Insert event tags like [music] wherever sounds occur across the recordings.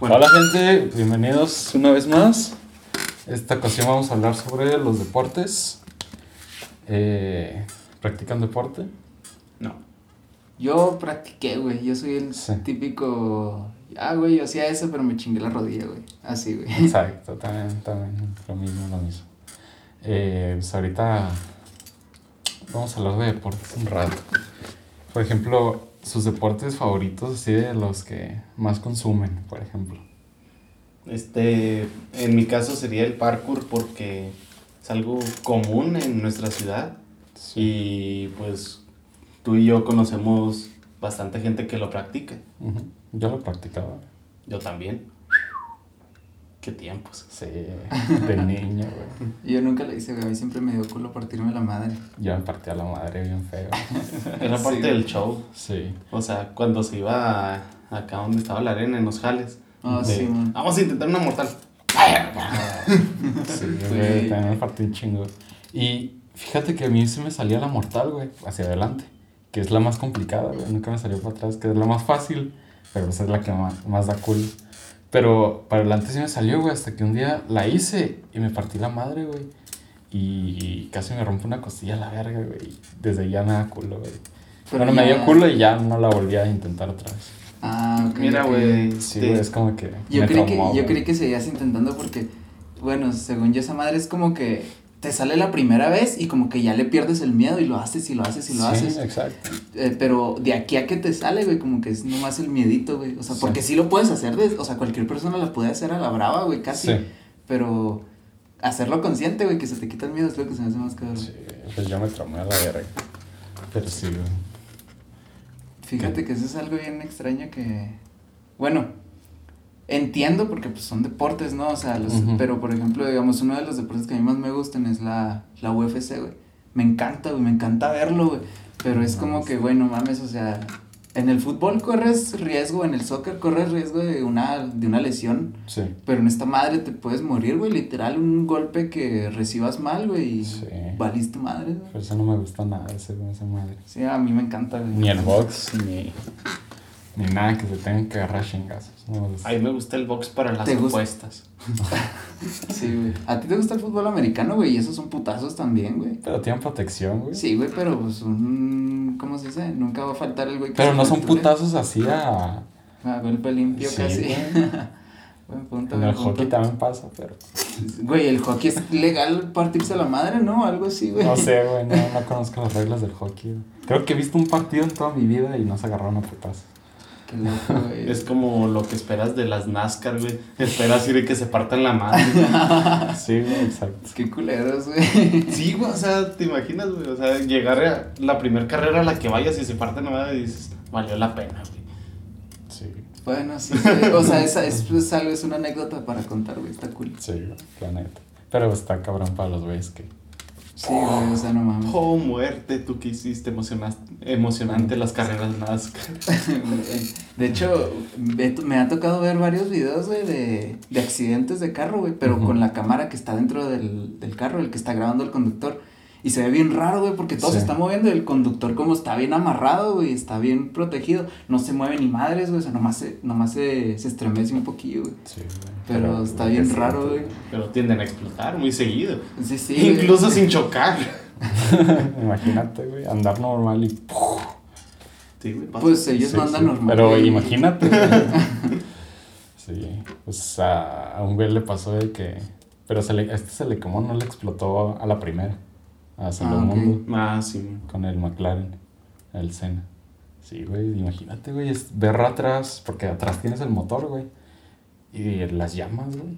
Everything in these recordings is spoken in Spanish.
Hola gente, bienvenidos una vez más. Esta ocasión vamos a hablar sobre los deportes. Eh, ¿Practican deporte? No. Yo practiqué, güey. Yo soy el Sí. típico. Ah, güey, yo hacía eso, pero me chingué la rodilla, güey. Así, güey. Exacto, también, también, lo mismo, lo mismo. Eh, pues ahorita vamos a hablar de deportes un rato. Por ejemplo, sus deportes favoritos, así de los que más consumen, por ejemplo. Este, en mi caso sería el parkour porque es algo común en nuestra ciudad y pues tú y yo conocemos bastante gente que lo practica. Yo lo practicaba. Yo también. Qué tiempos. Sí, de niño, güey. [laughs] Yo nunca lo hice, güey. A mí siempre me dio culo partirme la madre. Yo me partía la madre bien feo. [laughs] Era parte Sí. del show. Sí. O sea, cuando se iba a- acá donde estaba la arena, en los jales. Ah, de, sí, man. Vamos a intentar una mortal. Sí, [laughs] Sí. güey, también me partí un chingo. Y fíjate que a mí se me salía la mortal, güey, hacia adelante. Que es la más complicada, güey. Nunca me salió para atrás, que es la más fácil. Pero esa es la que más, más da culo. Pero para adelante sí me salió, güey, hasta que un día la hice y me partí la madre, güey. Y casi me rompo una costilla a la verga, güey. y Desde ahí ya me da culo, güey. Pero Bueno, me dio culo y ya no la volví a intentar otra vez. Ah, ok. Mira, güey. Sí, güey, es como que. Yo me creí que, yo creí que seguías intentando porque, bueno, según yo, esa madre es como que te sale la primera vez y como que ya le pierdes el miedo y lo haces y lo haces y lo Sí, haces. exacto. Eh, pero de aquí a que te sale, güey, como que es nomás el miedito, güey. O sea, porque sí lo puedes hacer, de, o sea, cualquier persona la puede hacer a la brava, güey, casi. Sí. Pero hacerlo consciente, güey, que se te quita el miedo es lo que se me hace más cabrón. Sí, pues yo me traumé a la verga. Pero sí, güey. Fíjate que eso es algo bien extraño que, bueno, entiendo porque pues son deportes, ¿no? O sea, los, pero por ejemplo, digamos, uno de los deportes que a mí más me gustan es la, la UFC, güey. Me encanta, güey, me encanta verlo, güey. Pero es como que, güey, no mames, o sea, en el fútbol corres riesgo, en el soccer corres riesgo de una, de una lesión. Sí. Pero en esta madre te puedes morir, güey. Literal, un golpe que recibas mal, güey. Y Sí. valiste madre, güey. Por eso no me gusta nada ese, esa madre. Sí, a mí me encanta, güey. Ni el box, ni, ni nada que se tengan que agarrar chingazos. No me gusta. A mí me gusta el box para las apuestas. [laughs] Sí, güey. ¿A ti te gusta el fútbol americano, güey? Y esos son putazos también, güey. Pero tienen protección, güey. Sí, güey, pero pues un... ¿Cómo se dice? Nunca va a faltar el güey que Pero no son putazos así a... A golpe limpio Sí, casi. güey. [laughs] Buen punto, En el punto. hockey también pasa, pero... Güey, el hockey es legal partirse la madre, ¿no? Algo así, güey. No sé, güey, no, no conozco las reglas del hockey. güey. Creo que he visto un partido en toda mi vida y no se agarraron a putazos. Qué loco, [laughs] güey. Es como lo que esperas de las NASCAR, güey. Esperas ir y que se partan la madre. [laughs] Sí, güey, exacto. Qué culeros, güey. [laughs] Sí, güey, o sea, te imaginas, güey. O sea, llegar a la primera carrera a la que vayas y se parten la madre y dices, valió la pena, güey. Sí, Bueno, sí, sí. O sea, esa es, es algo, es una anécdota para contar, güey. Está cool. sí, la neta. Pero está cabrón para los güeyes que... Sí, güey, o sea, no mames. Oh, muerte, tú que hiciste emocionante las carreras NASCAR. [laughs] De hecho, me ha tocado ver varios videos, güey, de, de accidentes de carro, güey, pero con la cámara que está dentro del, del carro, el que está grabando el conductor. Y se ve bien raro, güey, porque todo Sí. se está moviendo y el conductor como está bien amarrado, güey, está bien protegido. No se mueve ni madres, güey, o sea, nomás se, nomás se, se estremece un poquillo, güey. Sí, güey. Pero está bien raro, güey. Pero tienden a explotar muy seguido. Sí, sí. güey. Incluso sin chocar. [laughs] Imagínate, güey, andar normal y... Sí, güey, pasa. Pues ellos Sí, no andan sí. normal. Pero güey. imagínate. [laughs] sí, pues a, a un güey le pasó de que. Pero se le, a este se le quemó, no le explotó a la primera. A Ah, Salomundo. Ah, sí. con el McLaren, el Senna. Sí, güey, imagínate, güey, es ver atrás, porque atrás tienes el motor, güey. Y las llamas, güey.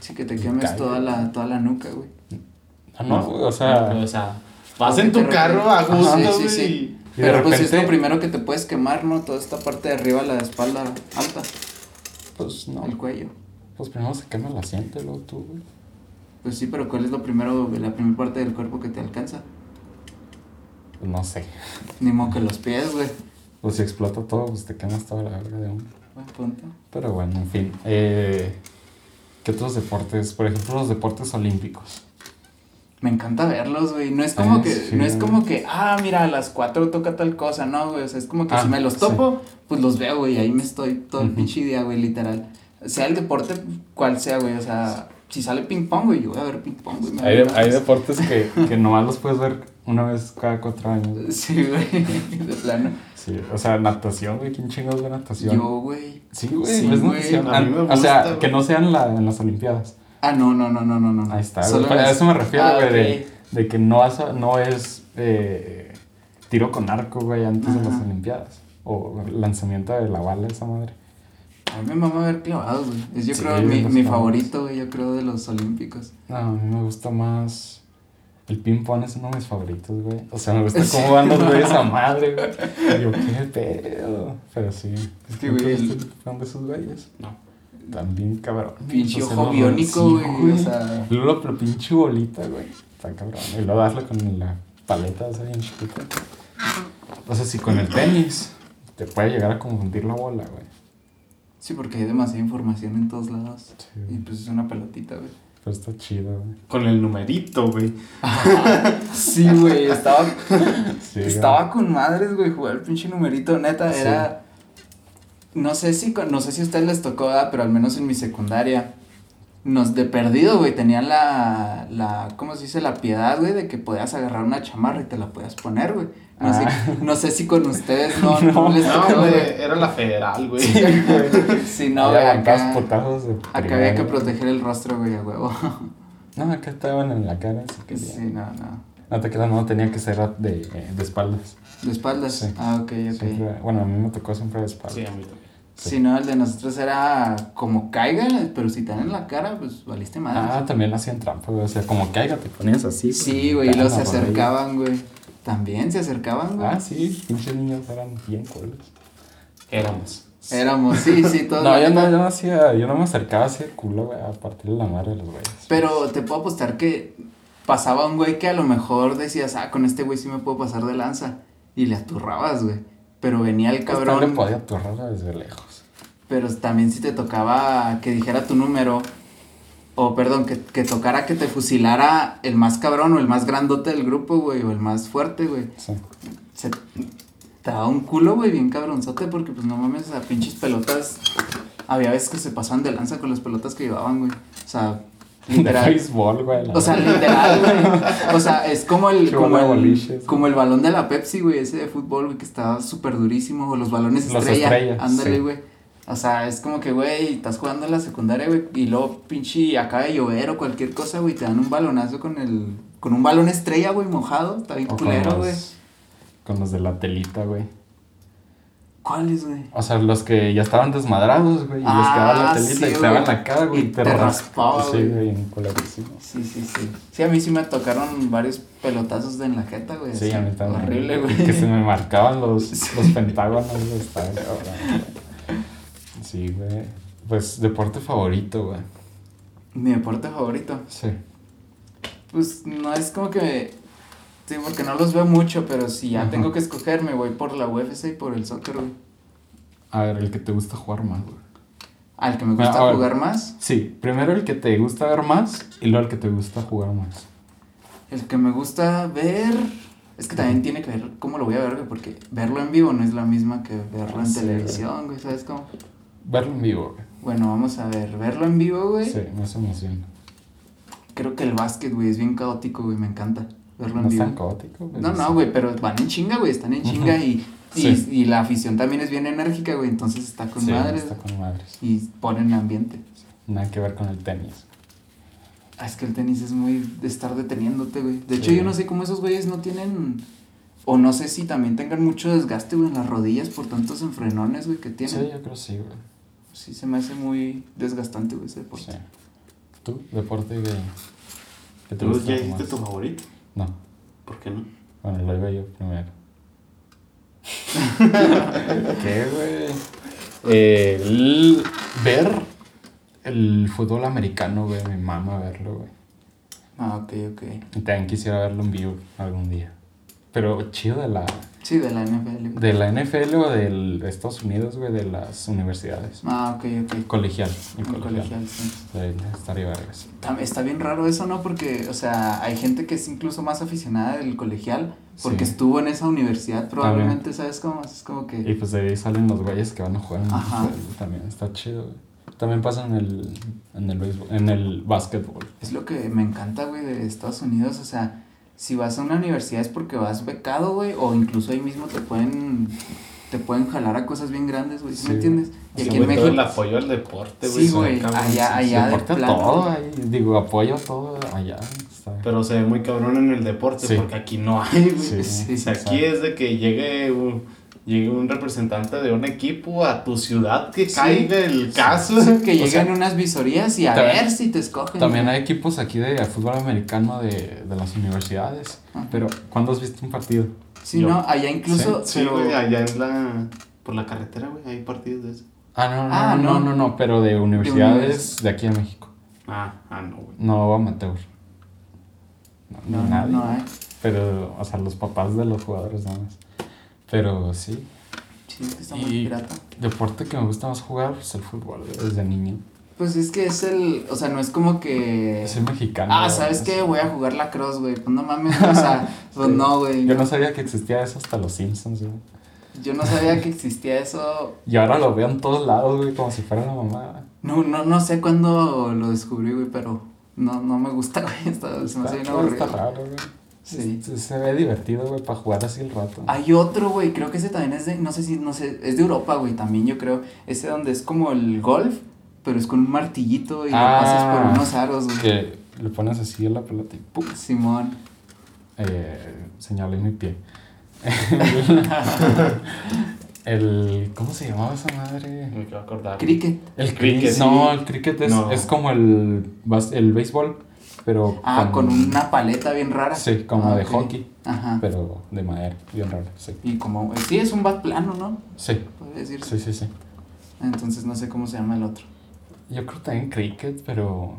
Sí, que te quemes Cae. toda la, toda la nuca, güey. Ah, no, güey, o sea. o sea, vas en tu de carro a gusto, sí, güey. sí, sí. Y de Pero pues es repente- lo primero que te puedes quemar, ¿no? Toda esta parte de arriba, la espalda alta, Pues no. el cuello. Pues primero se quema el asiento luego tú, güey. Pues sí, pero ¿cuál es lo primero, la primera parte del cuerpo que te alcanza? No sé. Ni modo que los pies, güey. Pues si explota todo, pues te quemas toda la verga de uno. Buen punto. Pero bueno, en fin. Eh, ¿Qué otros deportes? Por ejemplo, los deportes olímpicos. Me encanta verlos, güey. No es como Ah, que, sí. no es como que, ah, mira, a las 4 toca tal cosa, no, güey. O sea, es como que Ah, si me los sí. topo, pues los veo, güey. Ahí me estoy todo el Ujú. pinche día, güey, literal. sea el deporte cual sea, güey, o sea, si sale ping pong, güey, yo voy a ver ping pong, güey. Hay, hay deportes que, [laughs] que nomás los puedes ver una vez cada cuatro años. Sí, güey, [laughs] de plano. Sí, o sea, natación, güey, ¿quién chingados ve natación? Yo, güey. Sí, güey, Sí, ves güey. natación. A mí me o sea, güey. que no sean la, en las Olimpiadas. Ah, no, no, no, no, no, no. Ahí está, Solo güey. A eso me refiero, Ah, güey, de, de que no, has- no es eh, tiro con arco, güey, antes de las Ajá. Olimpiadas. O lanzamiento de la bala, esa madre. A mí me mama ver clavados, güey. Es yo Sí, creo mi, mi favorito, güey, yo creo de los olímpicos. No, a mí me gusta más. El ping-pong es uno de mis favoritos, güey. O sea, me gusta [laughs] cómo van los güeyes a madre, güey. Y yo, qué pedo. Pero sí. Es que, ¿Nunca güey, el- de esos güeyes? No. También cabrón. Pinche O sea, ojo biónico, sí, güey, o sea. Luego la pinche bolita, güey. Está cabrón. Y luego darle con la paleta esa bien chiquita. O sea, si con el tenis te puede llegar a confundir la bola, güey. Sí, porque hay demasiada información en todos lados. Sí, Y pues es una pelotita, güey. Pero está chido, güey. Con el numerito, güey. [laughs] Sí, güey, estaba, [laughs] Sí, estaba con madres, güey, jugar el pinche numerito. Neta, Sí. era. No sé si con- no sé si a ustedes les tocó, ¿verdad? pero al menos en mi secundaria. Nos de perdido, güey, tenían la, la, ¿cómo se dice? La piedad, güey, de que podías agarrar una chamarra y te la podías poner, güey. No, Ah. sé, no sé si con ustedes [laughs] no, no, les No, tocó, güey, güey. era la federal, güey. Sí, [laughs] no, Ya güey, acá, putazos de acá había que proteger el rostro, güey, a huevo. [laughs] No, acá estaban en la cara. así que Sí, no, no. No te quedas, no, tenía que ser de, eh, de espaldas. ¿De espaldas? Sí. Ah, ok, ok. Siempre- bueno, a mí me tocó siempre de espaldas. Sí, a mí también. Si no, el de nosotros era como caiga, pero si te dan en la cara, pues valiste madre. Ah, también hacían trampa, güey. O sea, como caiga, te ponías así. sí, güey, y los se acercaban, güey. También se acercaban, güey. Ah, sí, pinches niños eran bien culos. Éramos. Éramos, sí, sí, [laughs] todos. No, yo no, yo no hacía, yo no me acercaba así de culo, güey, a partir de la madre de los güeyes. Pero te puedo apostar que pasaba un güey que a lo mejor decías, ah, con este güey sí me puedo pasar de lanza. Y le aturrabas, güey. Pero venía el Pues, cabrón. también podía atorrar desde lejos. Pero también si te tocaba que dijera tu número, o perdón, que, que tocara que te fusilara el más cabrón o el más grandote del grupo, güey, o el más fuerte, güey. Sí. Se te daba un culo, güey, bien cabronzote, porque pues no mames, a pinches pelotas. Había veces que se pasaban de lanza con las pelotas que llevaban, güey. O sea, literal. güey. O sea, literal, güey. O sea, es como el, como el, como el balón de la Pepsi, güey, ese de fútbol, güey, que está súper durísimo. O los balones Los estrella. estrellas, Ándale, sí. güey. O sea, es como que, güey, estás jugando en la secundaria, güey, y luego pinche acaba de llover o cualquier cosa, güey, te dan un balonazo con el, con un balón estrella, güey, mojado. Está bien culero, güey. Con los de la telita, güey. ¿Cuáles, güey? O sea, los que ya estaban desmadrados, güey. Y les Ah, quedaba la telita sí, y te daban la cara, güey. Y te raspaba, Sí, güey. en culerísimo. Sí, sí, sí. Sí, a mí sí me tocaron varios pelotazos de en la jeta, güey. Sí, a mí también. Horrible, güey. Que se me marcaban los, [laughs] los pentágonos. Estaba. Sí, güey. Pues, deporte favorito, güey. Mi deporte favorito. Sí. Pues no es como que. Sí, porque no los veo mucho, pero si ya Ajá. tengo que escoger, me voy por la UFC y por el soccer, güey. A ver, el que te gusta jugar más, güey. Al que me gusta a ver. jugar más. Sí, primero el que te gusta ver más y luego el que te gusta jugar más. El que me gusta ver. Es que también tiene que ver cómo lo voy a ver, güey, porque verlo en vivo no es la misma que verlo en Sí, güey. televisión, güey, ¿sabes cómo? Verlo en vivo, güey. Bueno, vamos a ver. Verlo en vivo, güey. Sí, me hace emoción. Creo que el básquet, güey, es bien caótico, güey, me encanta verlo No en es vivo. tan caótico, güey. No, no, güey, pero van en chinga, güey, están en chinga y, y, Sí. y la afición también es bien enérgica, güey, entonces está con Sí, madres está con madres. y ponen ambiente. Nada que ver con el tenis. Ah, es que el tenis es muy de estar deteniéndote, güey. De hecho, Sí. yo no sé cómo esos güeyes no tienen, o no sé si también tengan mucho desgaste, güey, en las rodillas por tantos enfrenones, güey, que Sí, tienen. yo creo sí, güey. Sí, se me hace muy desgastante, güey, ese deporte. Sí. ¿Tú? ¿Deporte que, que te ¿Tú gusta ya dijiste tu favorito? No. ¿Por qué no? Bueno, lo iba yo primero. [laughs] ¿Qué, güey? Eh, el- ver el fútbol americano, güey. Mi mamá verlo, güey. Ah, ok, ok. Y también quisiera verlo en vivo algún día. Pero chido de la, Sí, de la NFL. güey. de la NFL o del- de Estados Unidos, güey, de las universidades. Ah, ok, ok. Colegial. El colegial. colegial, sí. Estaría- vergas. Está bien raro eso, ¿no? Porque, o sea, hay gente que es incluso más aficionada del colegial porque Sí. estuvo en esa universidad probablemente, ¿sabes cómo? Es como que... Y pues de ahí salen los güeyes que van a jugar en Ajá. NFL, También está chido, güey. También pasa en el, en el béisbol, en el básquetbol. Es lo que me encanta, güey, de Estados Unidos. O sea, si vas a una universidad es porque vas becado, güey, o incluso ahí mismo te pueden te pueden jalar a cosas bien grandes, güey, ¿sí, Sí. me entiendes? Y Sí, aquí en todo México el apoyo al deporte, güey. Sí, güey, allá- allá sí. de plano. todo ahí, digo, apoyo todo allá. está- Pero se ve muy cabrón en el deporte Sí. porque aquí no hay, güey. Sí, Sí, O sea, sí, aquí es de que llegue un, llegue un representante de un equipo a tu ciudad que Sí. caiga el caso. que O sea, unas visorías y a también- ver si te escogen. También hay equipos aquí de fútbol americano de, de las universidades. Ajá. Pero, ¿cuándo has visto un partido? Sí, Yo- no, allá incluso. Sí, pero- güey, allá en la... Por la carretera, güey, hay partidos de eso. Ah, no, no, Ah, no, no, no. no, no, pero de universidades de aquí en México. Ah, ah, no, güey. No amateur. No, No, nadie. no. Pero, o sea, los papás de los jugadores nada más. Pero sí, Sí, es que está muy Y- pirata. deporte que me gusta más jugar es el fútbol, desde niño. Pues es que es el. O sea, no es como que. Soy mexicano. Ah, ¿sabes es- qué? Voy a jugar la cross, güey. Pues no mames, o sea, [laughs] pues Sí. no, güey. Yo no sabía que existía eso hasta los Simpsons, güey. Yo no sabía que existía eso. [laughs] Y ahora lo veo en todos lados, güey, como si fuera una mamá. No, no, no sé cuándo lo descubrí, güey, pero no, no me gusta, [laughs] güey. Está, se me hace bien Está, aburrido. está raro, güey. Sí. Se, se ve divertido, güey, para jugar así el rato. Hay otro, güey, creo que ese también es de, no sé si, no sé, es de Europa, güey, también yo creo. Ese donde es como el golf, pero es con un martillito y lo Ah, pasas por unos aros, güey. Que le pones así a la pelota y ¡pum! Simón. Eh, señalé mi pie. [laughs] el. ¿Cómo se llamaba esa madre? Me quiero acordar. Cricket. El Cricket, cricket. sí. No, el cricket es, No. es como el, el béisbol, pero. Ah, con una paleta bien rara. Sí, como Ah, de hockey, Ajá. pero de madera, bien raro. Sí, Y como, sí, es un bat plano, ¿no? sí, Podría decirse. sí, sí. sí. Entonces no sé cómo se llama el otro. Yo creo también cricket, pero.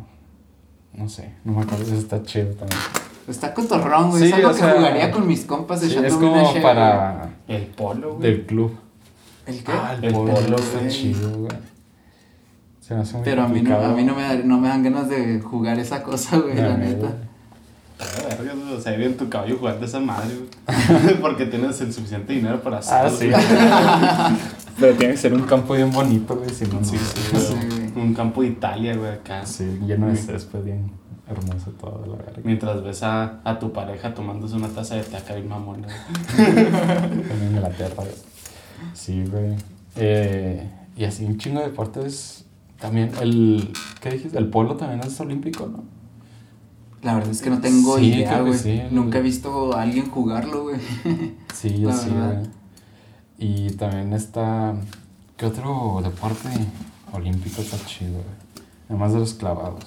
No sé, no me acuerdo. Ese está chido también. Está cotorrón, güey. Sí, es algo o que sea, jugaría con mis compas Sí, echándome es como para. El polo, güey. del club. ¿El qué? Ah, el, El polo, polo, está güey. chido, güey. Se me hace muy Pero a mí, no, a mí no, me, da- no me dan ganas de jugar esa cosa, güey, la neta. güey. Ah, verga, güey, O sea, ir en tu caballo jugando esa madre, güey. [laughs] Porque tienes el suficiente dinero para Ah, hacerlo. sí. güey. [laughs] Pero tiene que ser un campo bien bonito, güey. Si no, Sí, no. sí, Sí. Un campo de Italia, güey, acá. Sí, lleno de césped, bien hermoso todo, la verdad. Mientras ves a, a tu pareja tomándose una taza de taca bien mamona. [laughs] En Inglaterra, güey. Sí, güey. Eh, y así un chingo de deportes. También el. ¿Qué dijiste? El polo también es olímpico, ¿no? La verdad es que no tengo Sí, idea, güey. sí. Nunca he visto a alguien jugarlo, güey. [laughs] Sí, yo sí, güey. Y también está. ¿Qué otro deporte olímpico está chido, güey? Además de los clavados.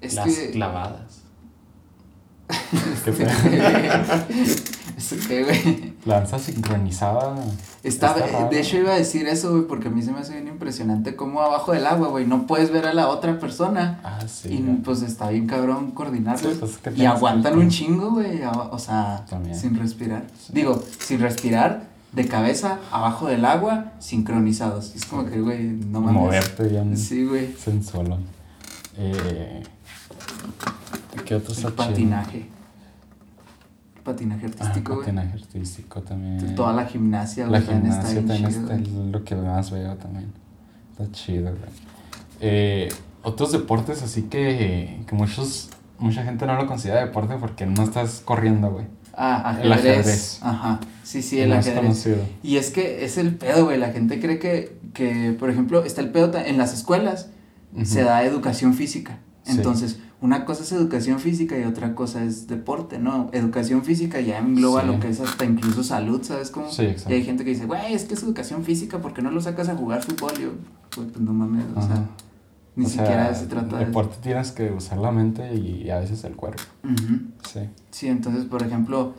Es Las que... clavadas. ¿Qué [laughs] te- ¿Eso [laughs] qué, güey? Lanza sincronizada. Está, raro. de hecho iba a decir eso, güey, porque a mí se me hace bien impresionante cómo abajo del agua, güey, no puedes ver a la otra persona. Ah, sí. y güey. pues está bien cabrón coordinarlo. Sí, pues, es que y aguantan un chingo, güey, o sea, También. sin respirar. Sí. Digo, sin respirar, de cabeza, abajo del agua, sincronizados. Es como que, güey, no mames. Moverte bien Sí, güey. sensualón. Eh, ¿Qué otro El patinaje. Patinaje Ah, artístico, güey. patinaje artístico también. Toda la gimnasia, La está gimnasia bien también chido, está güey. lo que más veo también. Está chido, güey. Eh, otros deportes así que, que muchos, mucha gente no lo considera deporte porque no estás corriendo, güey. Ah, El ajedrez. ajedrez. Ajá. Sí, sí, el ajedrez. conocido. Y es que es el pedo, güey. La gente cree que, que por ejemplo, está el pedo en las escuelas, Ujú. se da educación física. Sí. Una cosa es educación física y otra cosa es deporte, ¿no? Educación física ya engloba Sí. lo que es hasta incluso salud, ¿sabes cómo? Sí, exacto. Y hay gente que dice, güey, es que es educación física, ¿por qué no lo sacas a jugar fútbol? Y yo, güey, pues no mames, o sea, ni O sea, siquiera se trata de... Deporte tienes que usar la mente y a veces el cuerpo. Sí. Sí, entonces, por ejemplo,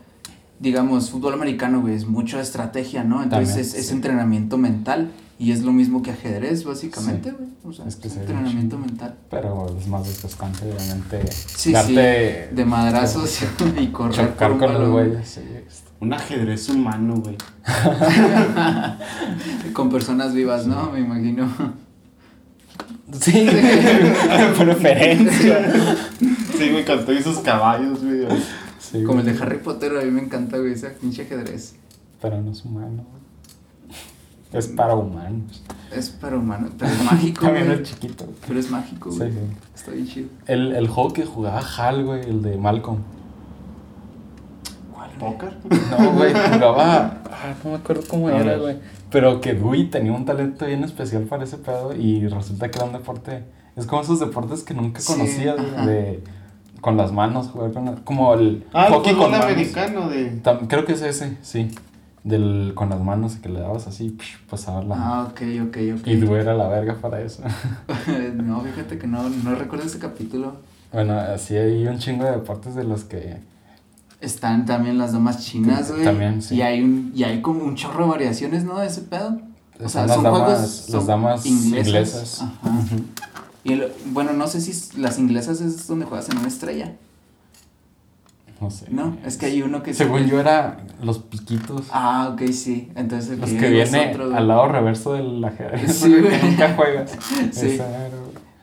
digamos, fútbol americano, güey, es mucha estrategia, ¿no? Entonces También, es, entrenamiento mental y es lo mismo que ajedrez, básicamente, güey. O sea, Es es, que se ve entrenamiento mental. Pero es más desgastante, obviamente. Sí, darte. sí, de madrazos [laughs] [laughs] y correr Chocar con los balón. güeyes. Sí. Un ajedrez humano, güey. [laughs] Con personas vivas, ¿no? Me imagino. Sí, preferencia. Sí, me encantó esos caballos, güey. Sí, Como el güey. de Harry Potter, a mí me encanta, güey, ese pinche ajedrez. Pero no es humano. güey. Es para humanos. Es pero humano, [laughs] pero es mágico, También güey. es chiquito. Pero es mágico, Sí, güey. sí. Está bien chido. El, el juego que jugaba Hal, güey, el de Malcolm. ¿Cuál? ¿Póker? No, güey, jugaba. [laughs] Ah, no me acuerdo cómo era, güey. Pero que Dewey tenía un talento bien especial para ese pedo y resulta que era un deporte. Es como esos deportes que nunca Sí, conocías, güey, ajá. de. Con las manos, jugar con la- Como el. Ah, el hockey fútbol con manos. americano de... Tam- creo que es ese, sí. Del, con las manos que le dabas así, pasaba la. Ah, ok, ok, ok. Y Dewey era la verga para eso. [laughs] no, fíjate que no, no recuerdo ese capítulo. bueno, así hay un chingo de deportes de los que. Están también las damas chinas, güey. También, sí. Y hay, un, y hay como un chorro de variaciones, ¿no? De ese pedo. O sea, las son damas, juegos. las son damas inglesas. Ajá. Y el- bueno, no sé si las inglesas es donde juegas en una estrella. No sé. No, es que hay uno que Según yo era los piquitos. Ah, ok, sí. Entonces el Los que viene otro, al lado reverso del ajedrez. Sí, güey. nunca juegas. [laughs] Sí.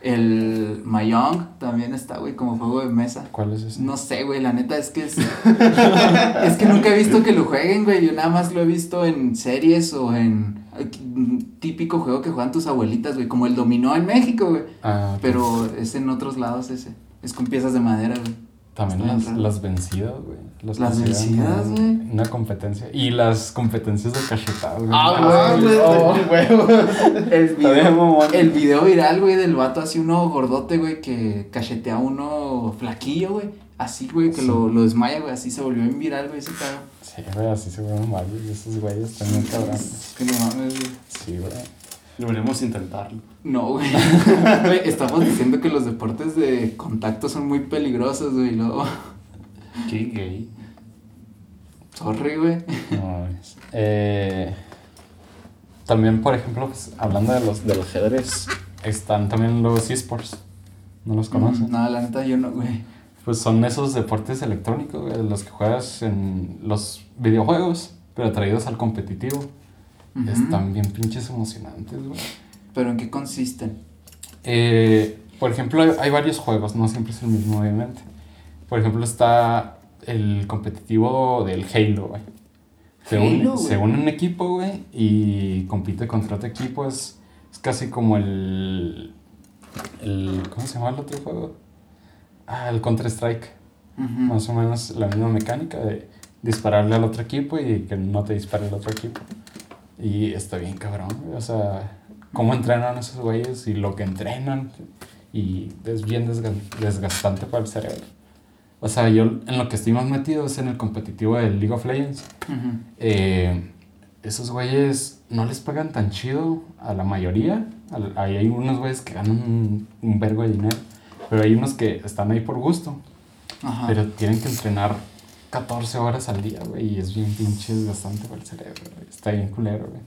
El Mahjong también está, güey, como juego de mesa. ¿Cuál es ese? No sé, güey, la neta es que es. [laughs] es que nunca he visto que lo jueguen, güey. Yo nada más lo he visto en series o en. un típico juego que juegan tus abuelitas, güey. Como el dominó en México, güey. Ah. Pero es en otros lados ese. Es con piezas de madera, güey. También las, las vencidas, güey. Las, vencidas, güey. Una competencia. Y las competencias de cachetadas, güey. Ah, Ah, güey. Oh. [laughs] El video, el video viral, güey, del vato así uno gordote, güey, que cachetea a uno flaquillo, güey. Así, güey, que Sí. lo, lo desmaya, güey. Así se volvió bien viral, güey, ese cabrón. Sí, güey, así se vuelven varios. y Esos güeyes también cabrones. Que no mames, güey. Sí, güey. Deberíamos intentarlo. No, [laughs] güey. Estamos diciendo que los deportes de contacto son muy peligrosos, güey. Luego, Qué gay. sorry, güey. No, es- eh, también, por ejemplo, pues, hablando de los del ajedrez, están también los esports. ¿No los conoces? No, la neta yo no, güey. Pues son esos deportes electrónicos, güey, los que juegas en los videojuegos, pero traídos al competitivo. Están bien pinches emocionantes, güey. Pero ¿en qué consisten? Eh, por ejemplo, hay, hay varios juegos, no siempre es el mismo, obviamente. Por ejemplo, está el competitivo del Halo, güey. Se, Halo, se une un equipo, güey, y compite contra otro equipo. Es, es casi como el, el. ¿Cómo se llama el otro juego? Ah, el Counter-Strike. Más o menos la misma mecánica de dispararle al otro equipo y que no te dispare el otro equipo. Y está bien cabrón, güey, O sea, cómo entrenan esos güeyes y lo que entrenan. Y es bien desga- desgastante para el cerebro. O sea, yo en lo que estoy más metido es en el competitivo del League of Legends. Ujú. Eh, esos güeyes no les pagan tan chido a la mayoría. Ahí hay unos güeyes que ganan un, un vergo de dinero. Pero hay unos que están ahí por gusto. Ajá. Pero tienen que entrenar 14 horas al día, güey. Y es bien pinche desgastante para el cerebro, güey. Está bien culero, güey.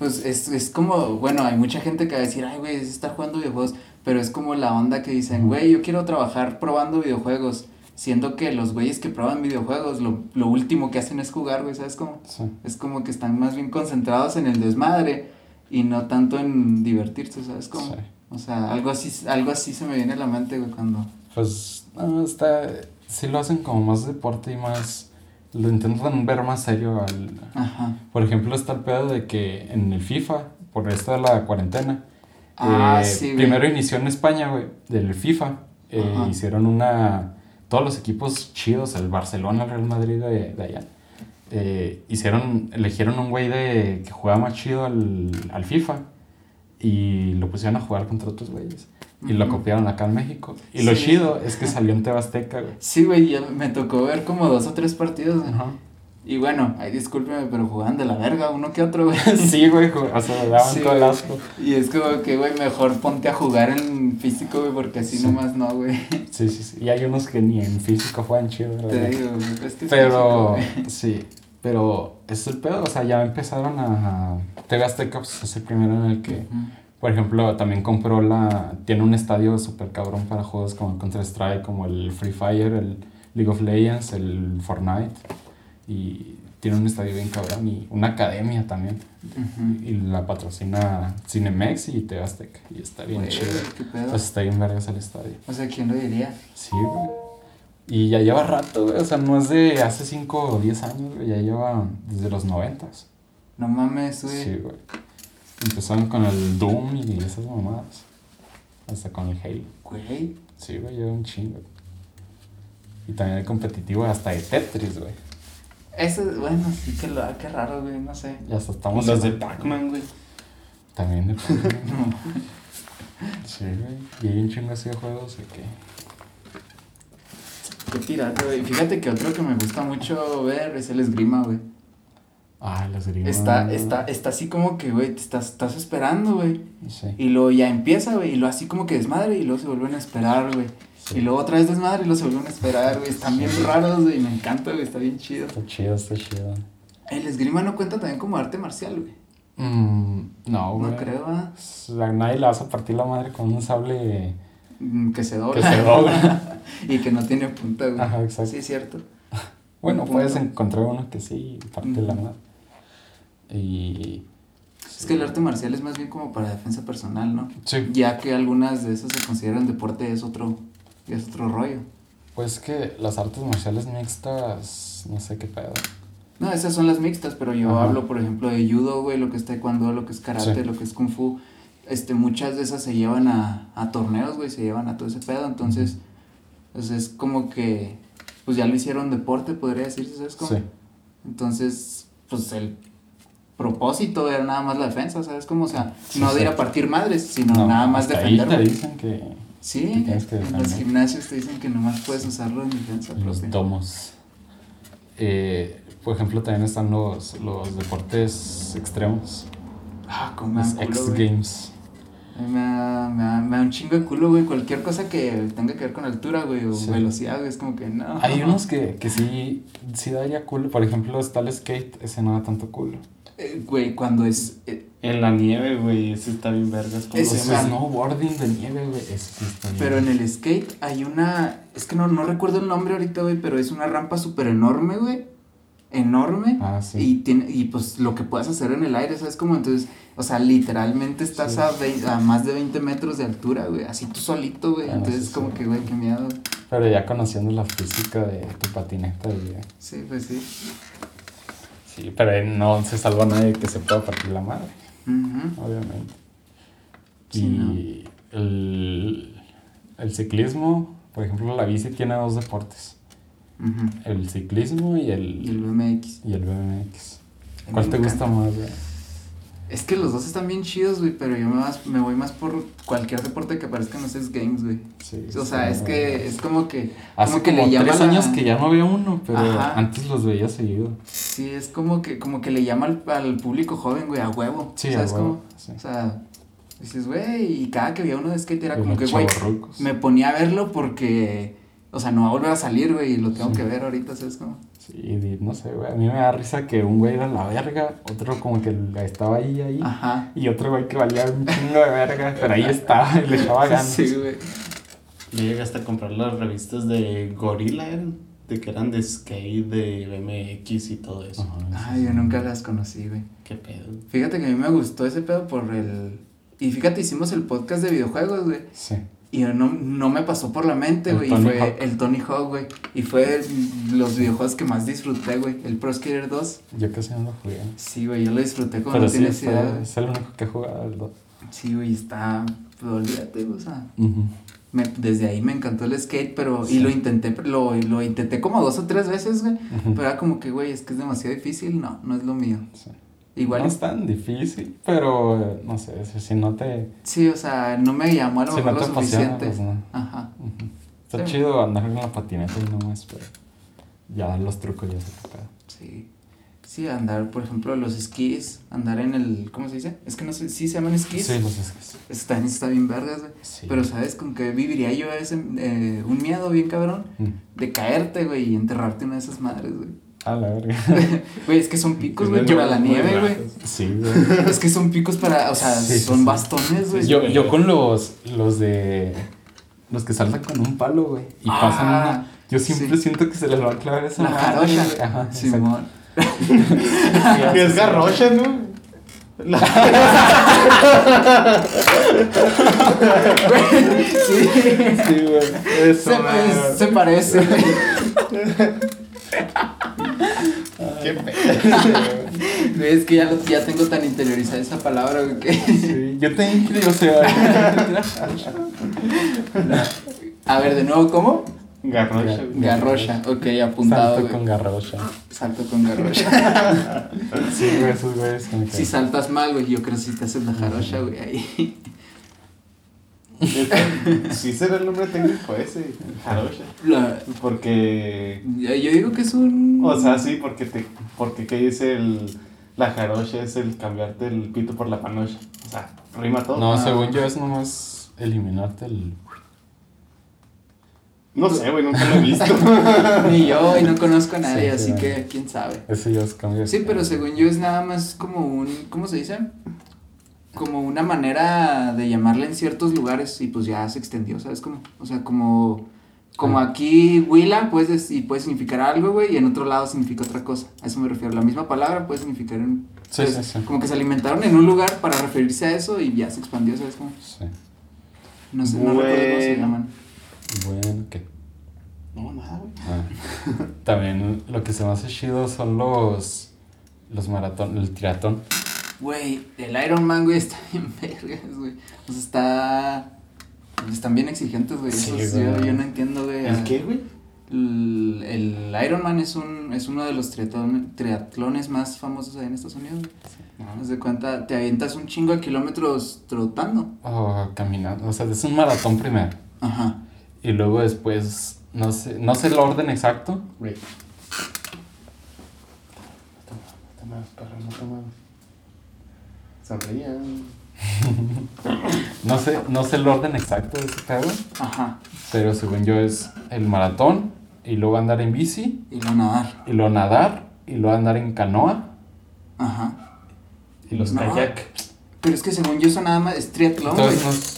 Pues es, es como, bueno, hay mucha gente que va a decir, ay, güey, es estar jugando videojuegos, pero es como la onda que dicen, güey, yo quiero trabajar probando videojuegos, siendo que los güeyes que prueban videojuegos, lo, lo último que hacen es jugar, güey, ¿sabes cómo? Sí. Es como que están más bien concentrados en el desmadre y no tanto en divertirse, ¿sabes cómo? Sí. O sea, algo así, algo así se me viene a la mente, güey, cuando... Pues, no, está. Sí lo hacen como más deporte y más. Lo intentan ver más serio al. Ajá. Por ejemplo, está el pedo de que en el FIFA, por esto de la cuarentena. Ah, eh, sí, güey. Primero inició en España, güey, del FIFA. eh, hicieron una. Todos los equipos chidos, el Barcelona, el Real Madrid de, de allá. eh, hicieron, eligieron un güey de que jugaba más chido al, al FIFA y lo pusieron a jugar contra otros güeyes. Y lo copiaron acá en México. Y lo chido es que salió en Tebasteca, güey. Sí, güey, ya me tocó ver como dos o tres partidos, güey. Ajá. Y bueno, ay, discúlpeme, pero jugaban de la verga, uno que otro, güey. [laughs] Sí, güey, o sea, daban Sí, todo el güey. asco. Y es como que, güey, mejor ponte a jugar en físico, güey, porque así Sí. nomás no, güey. Sí, sí, sí. Y hay unos que ni en físico juegan chido, la Te digo, güey, es que es Pero, físico, güey. [laughs] sí. Pero es el pedo, o sea, ya empezaron a. TV Azteca pues, es el primero en el que. Por ejemplo, también compró la. Tiene un estadio súper cabrón para juegos como el Counter-Strike, como el Free Fire, el League of Legends, el Fortnite. Y tiene un estadio bien cabrón y una academia también. Y la patrocina Cinemex y TV Azteca. Y está bien chido. qué pedo. Pues está bien vergas el estadio. O sea, ¿quién lo diría? Sí, güey. Y ya lleva rato, güey. O sea, no es de hace 5 o 10 años, güey. Ya lleva desde los 90. No mames, güey. Sí, güey. Empezaron con el Doom y esas mamadas. Hasta con el Halo. Güey. Sí, güey, lleva un chingo. Y también el competitivo hasta de Tetris, güey. Eso, bueno, sí que lo, qué raro, güey, no sé. Y hasta estamos Los de Pac-Man, güey. También de Pac-Man. [laughs] Sí, güey. Y hay un chingo así de juegos de que. Qué pirata, güey. Fíjate que otro que me gusta mucho ver es el esgrima, güey. Ah, las grimas. Está, está, está así como que, güey, te estás, estás esperando, güey. Sí. Y luego ya empieza, güey, y luego así como que desmadre y luego se vuelven a esperar, güey. Sí. Y luego otra vez desmadre y luego se vuelven a esperar, güey. Están bien raros, güey, me encanta, güey, está bien chido. Está chido, está chido. El esgrima no cuenta también como arte marcial, güey. Mm, no, güey. No creo, ¿ah? A nadie le vas a partir la madre con un sable Mm, Que se dobla. que se dobla. [laughs] y que no tiene punta, güey. Ajá, exacto. Sí, es cierto. [laughs] Bueno, puedes encontrar uno que sí parte la madre. Y. Es que el arte marcial es más bien como para defensa personal, ¿no? Sí. Ya que algunas de esas se consideran deporte, es otro, es otro rollo. Pues que las artes marciales mixtas, no sé qué pedo. No, esas son las mixtas, pero yo Ajá. hablo, por ejemplo, de judo, güey, lo que es taekwondo, lo que es karate, Sí. lo que es kung fu. Este, muchas de esas se llevan a, a torneos, güey, se llevan a todo ese pedo, entonces, pues es como que, pues ya lo hicieron deporte, podría decirse, ¿sabes cómo? Sí. Entonces, pues el propósito era nada más la defensa, ¿sabes cómo? O sea, Sí, no de ir a partir madres, sino No, nada más defender. te dicen que Sí, que en los gimnasios te dicen que nomás puedes usarlo en defensa los domos. Eh, por ejemplo, también están los, los deportes extremos. Ah, como Los culo, X güey. Games. Me da, me, da, me da un chingo de culo, güey. Cualquier cosa que tenga que ver con altura, güey, o Sí. velocidad, güey, es como que no. Hay unos que, que sí, sí daría culo. Por ejemplo, está el skate, ese no da tanto culo. Eh, Güey, cuando es. eh, En la nieve, güey, ese está bien vergas. ¿cómo Ese se Ese es snowboarding de nieve, güey. Está bien. pero en el skate hay una. Es que no, no recuerdo el nombre ahorita, güey, pero es una rampa súper enorme, güey. Enorme. Ah, sí. Y, tiene, y pues lo que puedas hacer en el aire, ¿sabes? Como entonces, o sea, literalmente estás Sí. a, más de 20 metros de altura, güey. Así tú solito, güey. Ah, entonces, sí, como sí. que, güey, qué miedo. güey. Pero ya conociendo la física de tu patineta, y, eh, Sí, pues sí. Sí, pero ahí no se salva nadie que se pueda partir la madre, obviamente. Sí, y el, el ciclismo, por ejemplo, la bici tiene dos deportes: el ciclismo y Y el, el BMX. y el BMX. ¿Cuál te gusta más, güey? Es que los dos están bien chidos, güey, pero yo me, más, me voy más por cualquier deporte que aparezca en los X Games, güey. Sí, O sea, es que es como que... Hace como que como le llama tres la- años que ya no había uno, pero Ajá. antes los veía seguido. Sí, es como que, como que le llama al, al público joven, güey, a huevo. Sí, a ¿Sabes huevo, cómo? sí. O sea, dices, güey, y cada que veía uno de skate era como que, güey, me ponía a verlo porque... O sea, no va a volver a salir, güey, y lo tengo Sí. que ver ahorita, ¿sabes cómo? Di- no sé, güey. A mí me da risa que un güey era la verga, otro como que estaba ahí, ahí. Ajá. Y otro güey que valía un chingo de verga, pero ahí estaba y le echaba [laughs] ganas. Sí, güey. Yo llegué hasta a comprar las revistas de Gorilla, eran, de que eran de skate, de BMX y todo eso. Ajá, Ay, yo nunca las conocí, güey. Qué pedo. Fíjate que a mí me gustó ese pedo por el... Y fíjate, hicimos el podcast de videojuegos, güey. Sí. Y no, no me pasó por la mente, güey. Y fue Hawk. el Tony Hawk, güey. Y fue los videojuegos que más disfruté, güey. El Pro Skater 2. Yo casi no lo jugué. Sí, güey, yo lo disfruté como Pero no sí, tienes fue- idea, es el único que he jugado el dos. Sí, güey, está... Olvídate, o sea... Ujú. me- desde ahí me encantó el skate, pero... Sí. Y lo intenté, lo, lo intenté como dos o tres veces, güey. Ujú. Pero era como que, güey, es que es demasiado difícil. No, no es lo mío. Sí. Igual... No es tan difícil, pero no sé, si- si no te. Sí, o sea, no me llamó a lo Si mejor no lo te suficiente. pues no. Ujú. Está Sí. chido andar en la patineta y nomás, pero ya los trucos ya se pegan. Sí. Sí, andar, por ejemplo, los esquís, andar en el, ¿cómo se dice? Es que no sé, sí se llaman esquís. Sí, los esquís. Está bien vergas, güey. Sí. Pero, ¿sabes con qué viviría yo ese, eh, un miedo bien cabrón? Mm. De caerte, güey, y enterrarte en una de esas madres, güey. A la verga. [laughs] Güey, es que son picos, güey, para la nieve, güey. Sí, güey. Es que son picos para, o sea, Sí, son sí. bastones, güey. Yo, yo con los, los de. Los que saltan con un palo, güey. Y Ah, pasan una. Yo siempre sí. siento que se les va a clavar esa La jarocha. güey. Ajá. Simón. [laughs] Y es garrocha, ¿no? La- [laughs] Sí. Sí, güey. Eso, Se, se parece, güey. Qué pedo. Güey, [laughs] es que ya, lo- ya tengo tan interiorizada esa palabra, güey, que... Sí, yo te creo, o sea. A ver, de nuevo, ¿cómo? Garrocha. Garrocha, ok, apuntado, Salto güey. con garrocha. Salto con garrocha. Sí, güey, esos güeyes si saltas mal, güey, yo creo que si te haces la jarocha, güey, ahí. Sí será el nombre técnico ese, Garrocha. La- Porque... yo digo que es un... O sea, sí, porque te... Porque ¿qué dice el... La jarocha es el cambiarte el pito por la panocha. O sea, rima todo. No, Ah. según yo es nomás eliminarte el. No sé, güey, nunca lo he visto. [laughs] Ni yo, y no conozco a nadie, Sí, así sí, que quién sabe. Ese ya es cambio. Sí, pero según yo es nada más como un, ¿cómo se dice? Como una manera de llamarle en ciertos lugares y pues ya se extendió, ¿sabes cómo? O sea, como, como Ah. aquí Huila puede, dec- y puede significar algo, güey, y en otro lado significa otra cosa. A eso me refiero. La misma palabra puede significar en... Sí, pues, sí, sí. Como que se alimentaron en un lugar para referirse a eso y ya se expandió, ¿sabes cómo? Sí. No sé, no recuerdo cómo se Bueno. llaman. Bueno, ¿qué? No, nada, güey. Ah. [laughs] También lo que se me hace chido son los. Los maratón, el tiratón. Güey, el Iron Man, güey, está bien [laughs] vergas, güey. O sea, está... Están bien exigentes, güey. Sí, güey. yo, yo no entiendo, güey. ¿El qué, güey? El, el Iron Man es, un, es uno de los triatlon- triatlones más famosos ahí en Estados Unidos, güey. Haz de cuenta, te avientas un chingo de kilómetros trotando. O caminando. O sea, es un maratón primero. Ajá. Y luego después. No sé, no sé el orden exacto. Güey. No te muevas, perro, no te muevas. Sonrían. [laughs] No sé, no sé el orden exacto de ese pedo. Ajá. Pero según yo es el maratón. Y luego andar en bici. Y lo nadar. Y luego nadar. Y luego andar en canoa. Ajá. Y los No. kayak. Pero es que según yo eso nada más es triatlón. Entonces nos.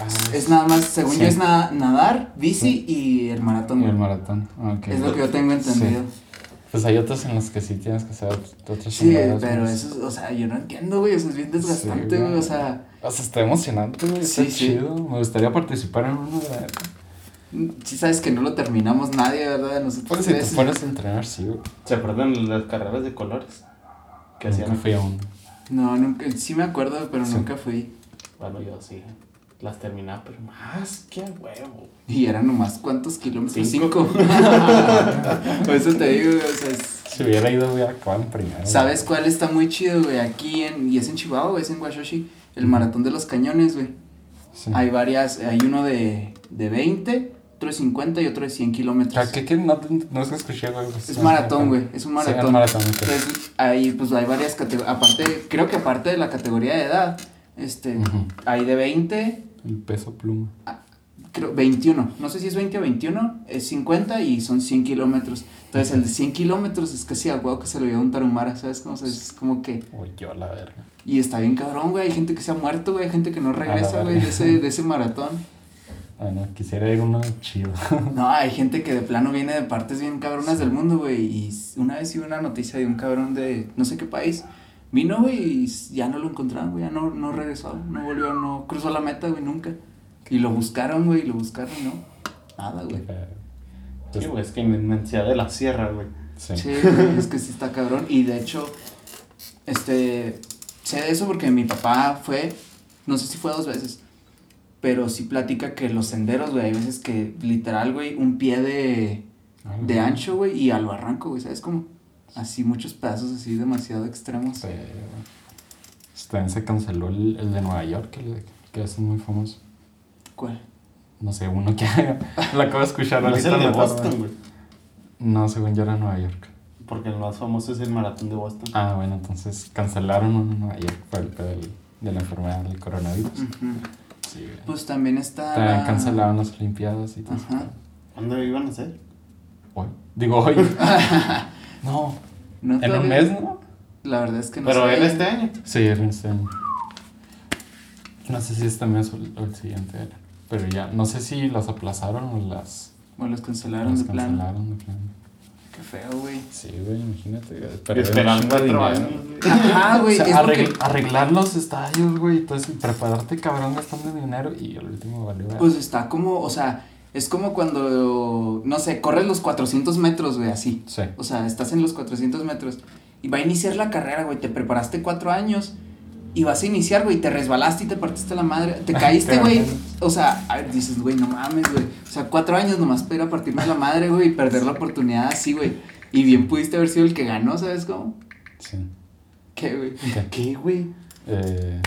Ah, Es nada más, según Sí. yo es na- nadar, bici y el maratón, y el maratón. Es lo que yo tengo entendido. Pues hay otros en los que sí tienes que hacer otras Sí, pero pues. eso, es- o sea, yo no entiendo, güey, eso es bien desgastante, Sí, güey, o sea, O sea, está emocionante, güey. Está Sí, sí. chido. Me gustaría participar en uno de. si sabes que no lo terminamos nadie, ¿verdad? De nosotros Pues si te fueras a entrenar, sí, güey. ¿Se acuerdan las carreras de colores? Que Nunca hacían. fui a uno. No, nunca, sí me acuerdo, pero Sí. nunca fui. Bueno, yo sí. Las terminaba, pero más que a huevo. Y eran nomás, ¿cuántos kilómetros? Cinco. Cinco. [laughs] Por eso te digo, güey, o sea, es- Si hubiera ido, hubiera acabado en primero. ¿sabes cuál está muy chido, güey? Aquí en, y es en Chihuahua, güey, es en Washoshi, el maratón de los cañones, güey. Sí. Hay varias, hay uno de, de 20, otro de 50 y otro de 100 kilómetros. Ah, ¿Qué, qué? No, no es que escuché, güey. Es maratón, güey, es un Sí, maratón. es maratón. Entonces, ahí pues hay varias categorías, aparte, creo que aparte de la categoría de edad, este, Ujú. hay de 20, El peso pluma. creo, 21, no sé si es 20 o 21, es 50 y son 100 kilómetros. Entonces el de 100 kilómetros es casi a huevo que se lo lleva un tarumara, ¿sabes? Como, es como que, Uy, yo la verga. y está bien cabrón, güey, hay gente que se ha muerto, güey, hay gente que no regresa, güey, de ese, de ese maratón. Bueno, quisiera ir uno chido. [laughs] No, hay gente que de plano viene de partes bien cabronas del mundo, güey. Y una vez hubo una noticia de un cabrón de no sé qué país. Vino, güey, y ya no lo encontraron, güey. Ya no, no regresó, no volvió, no cruzó la meta, güey, nunca. Y lo buscaron, güey, y lo buscaron, no. Nada, güey. Sí, güey, es que la inmensidad de la sierra, güey. Sí. Es que sí está cabrón. Y de hecho, este, sé de eso porque mi papá fue, no sé si fue dos veces, pero sí platica que los senderos, güey, hay veces que literal, güey, un pie de, de ancho, güey, y a lo arranco, güey, ¿sabes cómo? Así muchos pedazos así demasiado extremos. Sí, güey. También se canceló el, el de Nueva York, el que es muy famoso. ¿Cuál? No sé, uno que [laughs] lo acabo de escuchar No es ahorita. el de. Boston, güey. No, según yo era Nueva York. Porque el más famoso es el maratón de Boston. Ah, bueno, entonces cancelaron uno en Nueva York por el pedo del- de la enfermedad del coronavirus. Ujú. Sí, güey. Pues también está... También la- cancelaron las Olimpiadas y todo eso. Ajá. ¿Cuándo iban a hacer? Hoy. Digo hoy. [laughs] no, No, en un mes, ¿no? La verdad es que no Pero sé. en este año. Sí, en este año. No sé si este mes o el, o siguiente era. Pero ya, no sé si las aplazaron o las, O los cancelaron las de plano. cancelaron de plano. Qué feo, güey. Sí, güey, imagínate. güey, Pero perder un esperan chingo de cuatro dinero. años, güey. Ajá, [laughs] O güey. sea, es lo arregl- que- arreglar los estadios, güey, entonces prepararte cabrón gastando dinero y al último valió. Pues está como, o sea, Es como cuando, no sé, corres los 400 metros, güey, así. Sí. O sea, estás en los 400 metros y va a iniciar la carrera, güey. Te preparaste cuatro años y vas a iniciar, güey. Te resbalaste y te partiste la madre. Te [laughs] caíste, Te güey. O sea, a ver, dices, güey, no mames, güey. O sea, cuatro años nomás para ir a partirme la madre, güey, y perder la oportunidad así, güey. Y bien pudiste haber sido el que ganó, ¿sabes cómo? Sí. ¿Qué, güey? ¿Qué? ¿Qué, güey? Eh,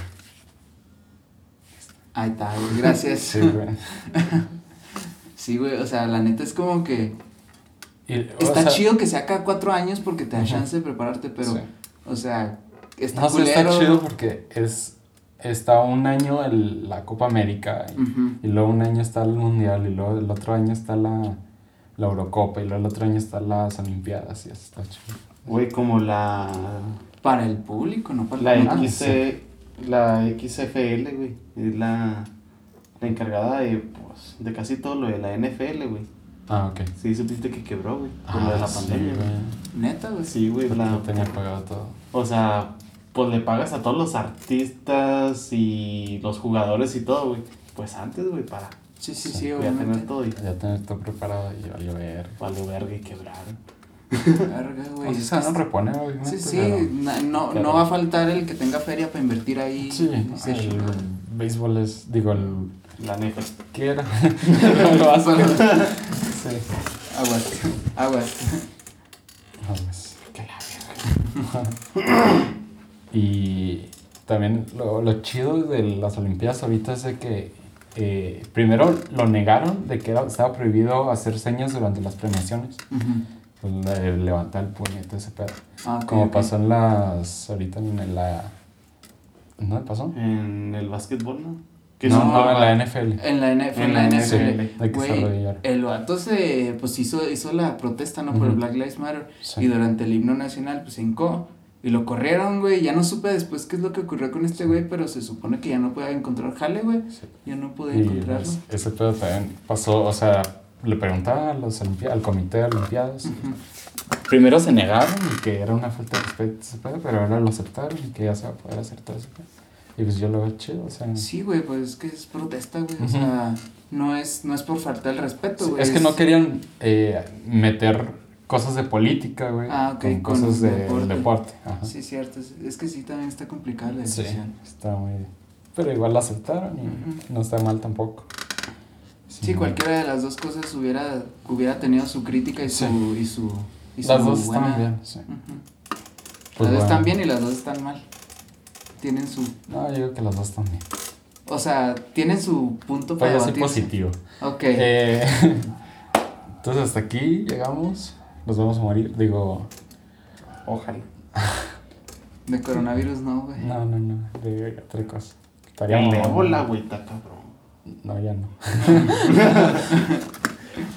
Ahí está, güey. Gracias. sí, güey. [laughs] Sí, güey, o sea, la neta es como que Y, está sea, chido que sea cada cuatro años porque te da chance de prepararte, pero, sí. o sea, está No culero. está chido porque es está un año el, la Copa América y, luego un año está el Mundial y luego el otro año está la, la Eurocopa y luego el otro año están las Olimpiadas y eso está chido. Güey, como la. Para el público, no para La, el X, sí. la XFL, güey. Es la, la encargada de, pues, de casi todo lo de la NFL, güey. Ah, ok. Sí, supiste que quebró, güey. Por Ah, lo de la sí, pandemia, güey. Neta, güey. Sí, güey. La, lo tenía pagado todo. o sea, pues le pagas a todos los artistas y los jugadores y todo, güey. Pues antes, güey, para, Sí, sí, Sí, sí, a tener obviamente. todo y Ya tener todo preparado y valió ver. valió verga y quebraron. Verga, güey. O sea, que no es- repone, obviamente. Sí, sí, pero- no, pero- no va a faltar el que tenga feria para invertir ahí. Sí, el chingón. béisbol es, digo, el... La neta. ¿Qué era? [laughs] [laughs] el básquet. sí. Aguas, aguas. No, pues, que la verga. [laughs] y también lo, lo chido de las Olimpiadas ahorita es de que eh, primero lo negaron de que era- estaba prohibido hacer señas durante las premiaciones. Ujú. Pues, le- levantar el todo ese pedo. Ah, Como pasó en las. ahorita en la. ¿Dónde pasó? En el básquetbol, ¿no? Que No, no, en la NFL. En la, NF, en la NFL. NFL, el vato se, pues hizo, hizo la protesta, ¿no? Por el. Black Lives Matter. Sí. Y durante el himno nacional, pues se hincó. Y lo corrieron, güey. Ya no supe después qué es lo que ocurrió con este güey, pero se supone que ya no puede encontrar jale, güey. Sí. Ya no pude Y encontrarlo. pues, ese pedo también pasó, o sea, le preguntaban a los al comité de Olimpiadas. Ujú. Primero se negaron y que era una falta de respeto pero ahora lo aceptaron y que ya se va a poder hacer todo ese pedo. Y pues yo lo veo chido, o sea. Sí, güey, pues es que es protesta, güey. O sea, no es, no es por falta el respeto, Sí, güey. es que no querían eh, meter cosas de política, güey. Ah, ok, Con con cosas de deporte. deporte. Ajá. Sí, cierto. Es, que sí, también está complicada la Sí, decisión. está muy. Pero igual la aceptaron y no está mal tampoco. Sí, cualquiera de las dos cosas hubiera, hubiera tenido su crítica y su, Sí. y su, y Las su dos buena- están bien, sí. Pues las dos bueno. están bien y las dos están mal. Tienen su, No, yo digo que las dos bien. o sea, tienen su punto para ser debatirse. positivo. Ok. Eh, [laughs] entonces hasta aquí llegamos. Nos vamos a morir. Digo, Ojalá. [laughs] De coronavirus no, güey. no, no, no. De otra cosa. Estaríamos- ébola, güey, está cabrón. No, ya no. [laughs]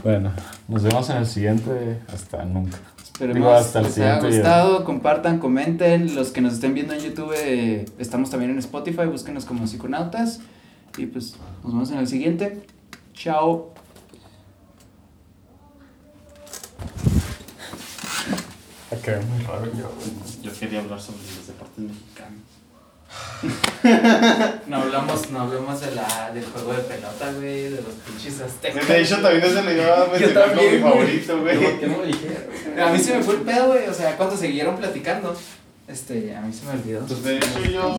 bueno, nos vemos en el siguiente. Hasta nunca. Esperemos hasta el les haya video. gustado, compartan, comenten. Los que nos estén viendo en YouTube, eh, estamos también en Spotify, búsquenos como psiconautas. Y pues nos vemos en el siguiente. Chao. Quedar muy raro yo. Yo quería hablar sobre los deportes mexicanos. [laughs] No hablamos, no hablamos de la, del juego de pelota, güey, de los pinches aztecas. De hecho, también ese me iba a mencionar como mi favorito, güey. A mí se me fue el pedo, güey. O sea, cuando siguieron platicando, este, a mí se me olvidó. Pues de hecho yo